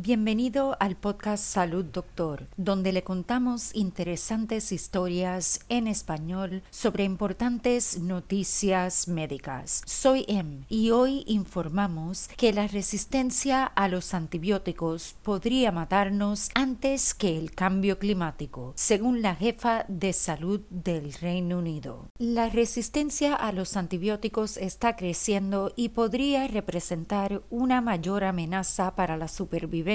Bienvenido al podcast Salud Doctor, donde le contamos interesantes historias en español sobre importantes noticias médicas. Soy Em y hoy informamos que la resistencia a los antibióticos podría matarnos antes que el cambio climático, según la jefa de salud del Reino Unido. La resistencia a los antibióticos está creciendo y podría representar una mayor amenaza para la supervivencia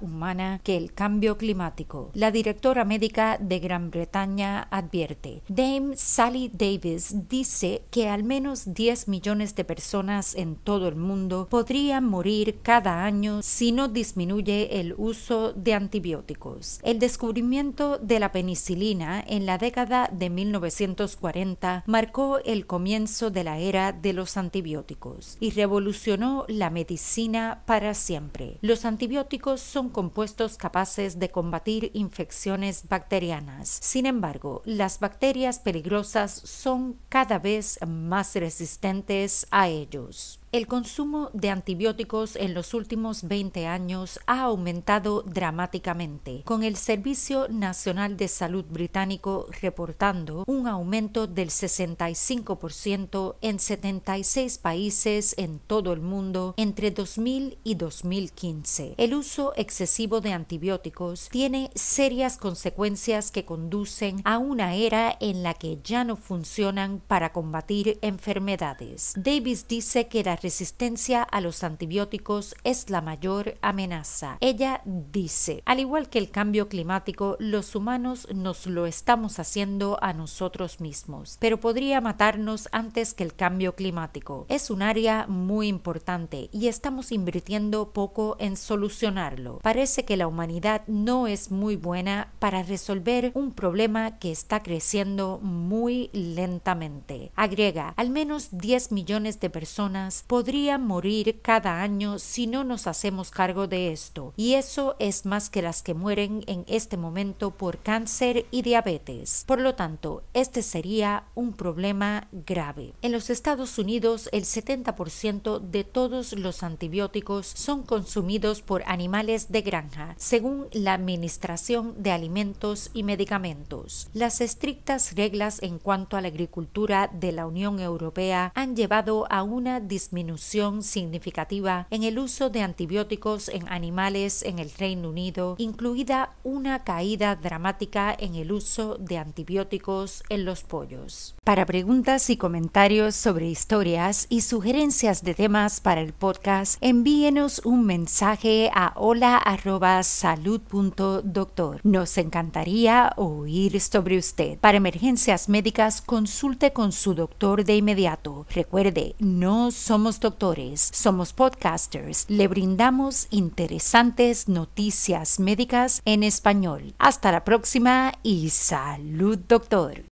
humana que el cambio climático. La directora médica de Gran Bretaña advierte. Dame Sally Davis dice que al menos 10 millones de personas en todo el mundo podrían morir cada año si no disminuye el uso de antibióticos. El descubrimiento de la penicilina en la década de 1940 marcó el comienzo de la era de los antibióticos y revolucionó la medicina para siempre. Los antibióticos son compuestos capaces de combatir infecciones bacterianas. Sin embargo, las bacterias peligrosas son cada vez más resistentes a ellos. El consumo de antibióticos en los últimos 20 años ha aumentado dramáticamente, con el Servicio Nacional de Salud británico reportando un aumento del 65% en 76 países en todo el mundo entre 2000 y 2015. El uso excesivo de antibióticos tiene serias consecuencias que conducen a una era en la que ya no funcionan para combatir enfermedades. Davis dice que la resistencia a los antibióticos es la mayor amenaza. Ella dice, al igual que el cambio climático, los humanos nos lo estamos haciendo a nosotros mismos, pero podría matarnos antes que el cambio climático. Es un área muy importante y estamos invirtiendo poco en solucionarlo. Parece que la humanidad no es muy buena para resolver un problema que está creciendo muy lentamente. Agrega, al menos 10 millones de personas podrían morir cada año si no nos hacemos cargo de esto, y eso es más que las que mueren en este momento por cáncer y diabetes. Por lo tanto, este sería un problema grave. En los Estados Unidos, el 70% de todos los antibióticos son consumidos por animales de granja, según la Administración de Alimentos y Medicamentos. Las estrictas reglas en cuanto a la agricultura de la Unión Europea han llevado a una disminución significativa en el uso de antibióticos en animales en el Reino Unido, incluida una caída dramática en el uso de antibióticos en los pollos. Para preguntas y comentarios sobre historias y sugerencias de temas para el podcast, envíenos un mensaje a hola@salud.doctor. Nos encantaría oír sobre usted. Para emergencias médicas, consulte con su doctor de inmediato. Recuerde, no somos doctores, somos podcasters, le brindamos interesantes noticias médicas en español. Hasta la próxima y salud doctor.